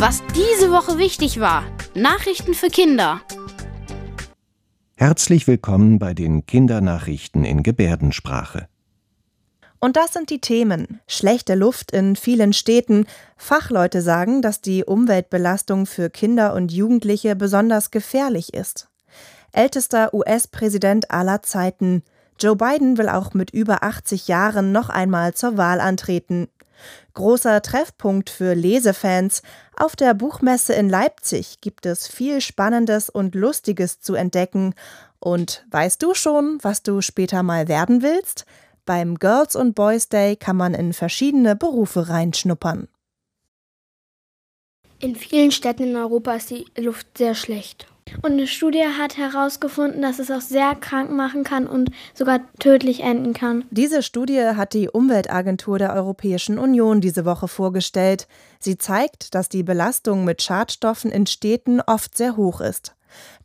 Was diese Woche wichtig war. Nachrichten für Kinder. Herzlich willkommen bei den Kindernachrichten in Gebärdensprache. Und das sind die Themen. Schlechte Luft in vielen Städten. Fachleute sagen, dass die Umweltbelastung für Kinder und Jugendliche besonders gefährlich ist. Ältester US-Präsident aller Zeiten. Joe Biden will auch mit über 80 Jahren noch einmal zur Wahl antreten. Großer Treffpunkt für Lesefans. Auf der Buchmesse in Leipzig gibt es viel Spannendes und Lustiges zu entdecken. Und weißt du schon, was du später mal werden willst? Beim Girls und Boys Day kann man in verschiedene Berufe reinschnuppern. In vielen Städten in Europa ist die Luft sehr schlecht. Und eine Studie hat herausgefunden, dass es auch sehr krank machen kann und sogar tödlich enden kann. Diese Studie hat die Umweltagentur der Europäischen Union diese Woche vorgestellt. Sie zeigt, dass die Belastung mit Schadstoffen in Städten oft sehr hoch ist.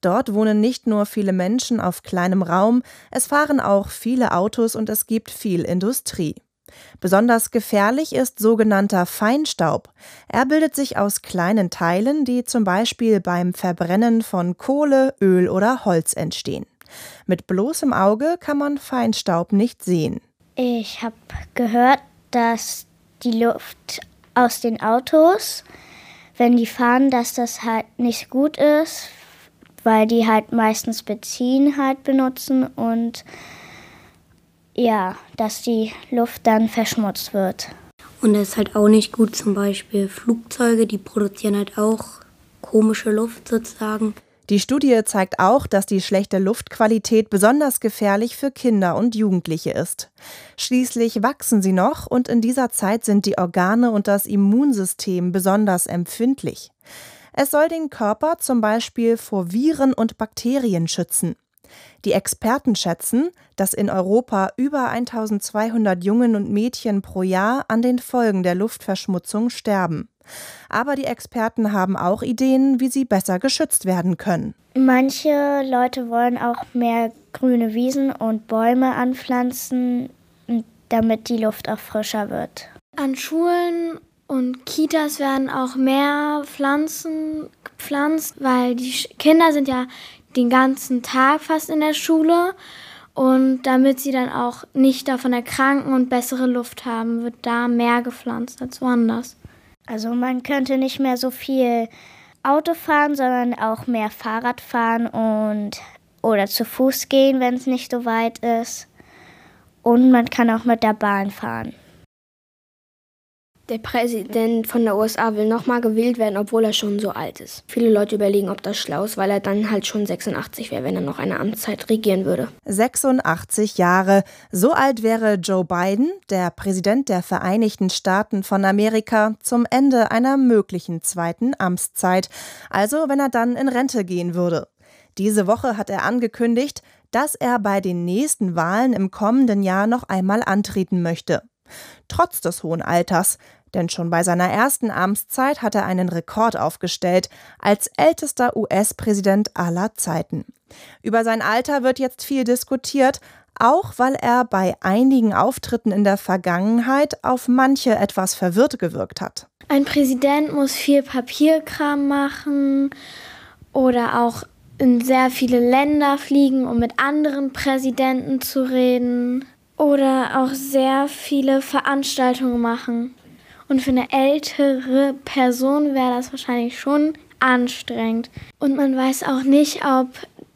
Dort wohnen nicht nur viele Menschen auf kleinem Raum, es fahren auch viele Autos und es gibt viel Industrie. Besonders gefährlich ist sogenannter Feinstaub. Er bildet sich aus kleinen Teilen, die zum Beispiel beim Verbrennen von Kohle, Öl oder Holz entstehen. Mit bloßem Auge kann man Feinstaub nicht sehen. Ich habe gehört, dass die Luft aus den Autos, wenn die fahren, dass das halt nicht gut ist, weil die halt meistens Benzin halt benutzen und ja, dass die Luft dann verschmutzt wird. Und das ist halt auch nicht gut, zum Beispiel Flugzeuge, die produzieren halt auch komische Luft sozusagen. Die Studie zeigt auch, dass die schlechte Luftqualität besonders gefährlich für Kinder und Jugendliche ist. Schließlich wachsen sie noch und in dieser Zeit sind die Organe und das Immunsystem besonders empfindlich. Es soll den Körper zum Beispiel vor Viren und Bakterien schützen. Die Experten schätzen, dass in Europa über 1200 Jungen und Mädchen pro Jahr an den Folgen der Luftverschmutzung sterben. Aber die Experten haben auch Ideen, wie sie besser geschützt werden können. Manche Leute wollen auch mehr grüne Wiesen und Bäume anpflanzen, damit die Luft auch frischer wird. An Schulen und Kitas werden auch mehr Pflanzen gepflanzt, weil die Kinder sind ja den ganzen Tag fast in der Schule. Und damit sie dann auch nicht davon erkranken und bessere Luft haben, wird da mehr gepflanzt als woanders. Also man könnte nicht mehr so viel Auto fahren, sondern auch mehr Fahrrad fahren und oder zu Fuß gehen, wenn es nicht so weit ist. Und man kann auch mit der Bahn fahren. Der Präsident von der USA will nochmal gewählt werden, obwohl er schon so alt ist. Viele Leute überlegen, ob das schlau ist, weil er dann halt schon 86 wäre, wenn er noch eine Amtszeit regieren würde. 86 Jahre. So alt wäre Joe Biden, der Präsident der Vereinigten Staaten von Amerika, zum Ende einer möglichen zweiten Amtszeit. Also, wenn er dann in Rente gehen würde. Diese Woche hat er angekündigt, dass er bei den nächsten Wahlen im kommenden Jahr noch einmal antreten möchte. Trotz des hohen Alters, denn schon bei seiner ersten Amtszeit hat er einen Rekord aufgestellt als ältester US-Präsident aller Zeiten. Über sein Alter wird jetzt viel diskutiert, auch weil er bei einigen Auftritten in der Vergangenheit auf manche etwas verwirrt gewirkt hat. Ein Präsident muss viel Papierkram machen oder auch in sehr viele Länder fliegen, um mit anderen Präsidenten zu reden oder auch sehr viele Veranstaltungen machen. Und für eine ältere Person wäre das wahrscheinlich schon anstrengend. Und man weiß auch nicht, ob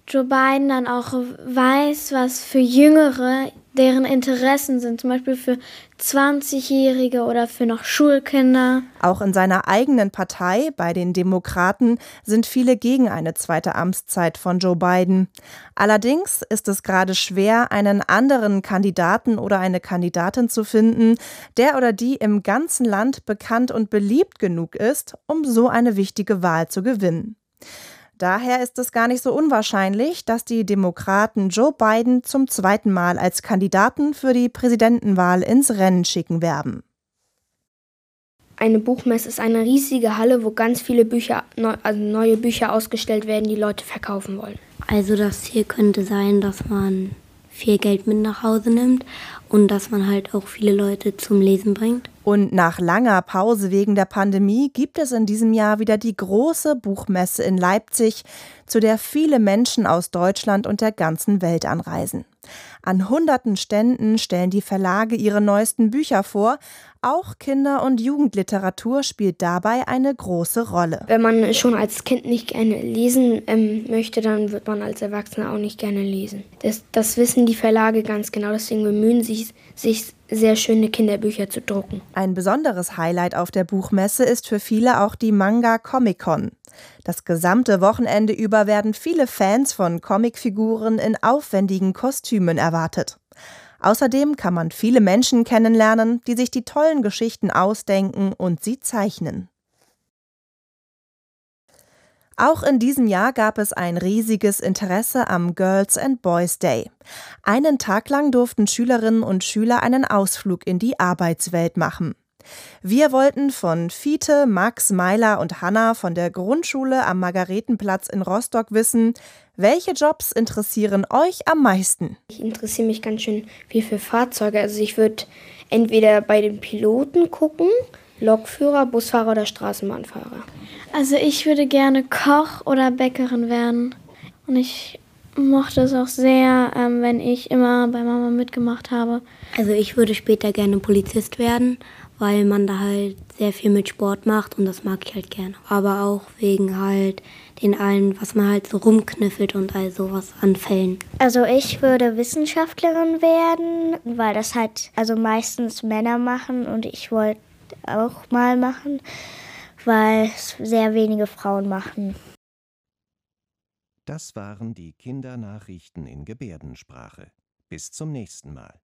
Joe Biden dann auch weiß, was für Jüngere deren Interessen sind, zum Beispiel für 20-Jährige oder für noch Schulkinder. Auch in seiner eigenen Partei, bei den Demokraten, sind viele gegen eine zweite Amtszeit von Joe Biden. Allerdings ist es gerade schwer, einen anderen Kandidaten oder eine Kandidatin zu finden, der oder die im ganzen Land bekannt und beliebt genug ist, um so eine wichtige Wahl zu gewinnen. Daher ist es gar nicht so unwahrscheinlich, dass die Demokraten Joe Biden zum zweiten Mal als Kandidaten für die Präsidentenwahl ins Rennen schicken werden. Eine Buchmesse ist eine riesige Halle, wo ganz viele Bücher, also neue Bücher ausgestellt werden, die Leute verkaufen wollen. Also das Ziel könnte sein, dass man viel Geld mit nach Hause nimmt und dass man halt auch viele Leute zum Lesen bringt. Und nach langer Pause wegen der Pandemie gibt es in diesem Jahr wieder die große Buchmesse in Leipzig, zu der viele Menschen aus Deutschland und der ganzen Welt anreisen. An hunderten Ständen stellen die Verlage ihre neuesten Bücher vor. Auch Kinder- und Jugendliteratur spielt dabei eine große Rolle. Wenn man schon als Kind nicht gerne lesen ähm, möchte, dann wird man als Erwachsener auch nicht gerne lesen. Das, das wissen die Verlage ganz genau, deswegen bemühen sich, sich sehr schöne Kinderbücher zu drucken. Ein besonderes Highlight auf der Buchmesse ist für viele auch die Manga Comic Con. Das gesamte Wochenende über werden viele Fans von Comicfiguren in aufwendigen Kostümen erwartet. Außerdem kann man viele Menschen kennenlernen, die sich die tollen Geschichten ausdenken und sie zeichnen. Auch in diesem Jahr gab es ein riesiges Interesse am Girls and Boys Day. Einen Tag lang durften Schülerinnen und Schüler einen Ausflug in die Arbeitswelt machen. Wir wollten von Fiete, Max, Meiler und Hanna von der Grundschule am Margaretenplatz in Rostock wissen, welche Jobs interessieren euch am meisten? Ich interessiere mich ganz schön viel für Fahrzeuge. Also ich würde entweder bei den Piloten gucken, Lokführer, Busfahrer oder Straßenbahnfahrer. Also ich würde gerne Koch oder Bäckerin werden. Und ich mochte es auch sehr, ähm, wenn ich immer bei Mama mitgemacht habe. Also ich würde später gerne Polizist werden, weil man da halt sehr viel mit Sport macht und das mag ich halt gerne. Aber auch wegen halt den allen, was man halt so rumkniffelt und all sowas an Fällen. Also ich würde Wissenschaftlerin werden, weil das halt also meistens Männer machen und ich wollte auch mal machen, weil es sehr wenige Frauen machen. Das waren die Kindernachrichten in Gebärdensprache. Bis zum nächsten Mal.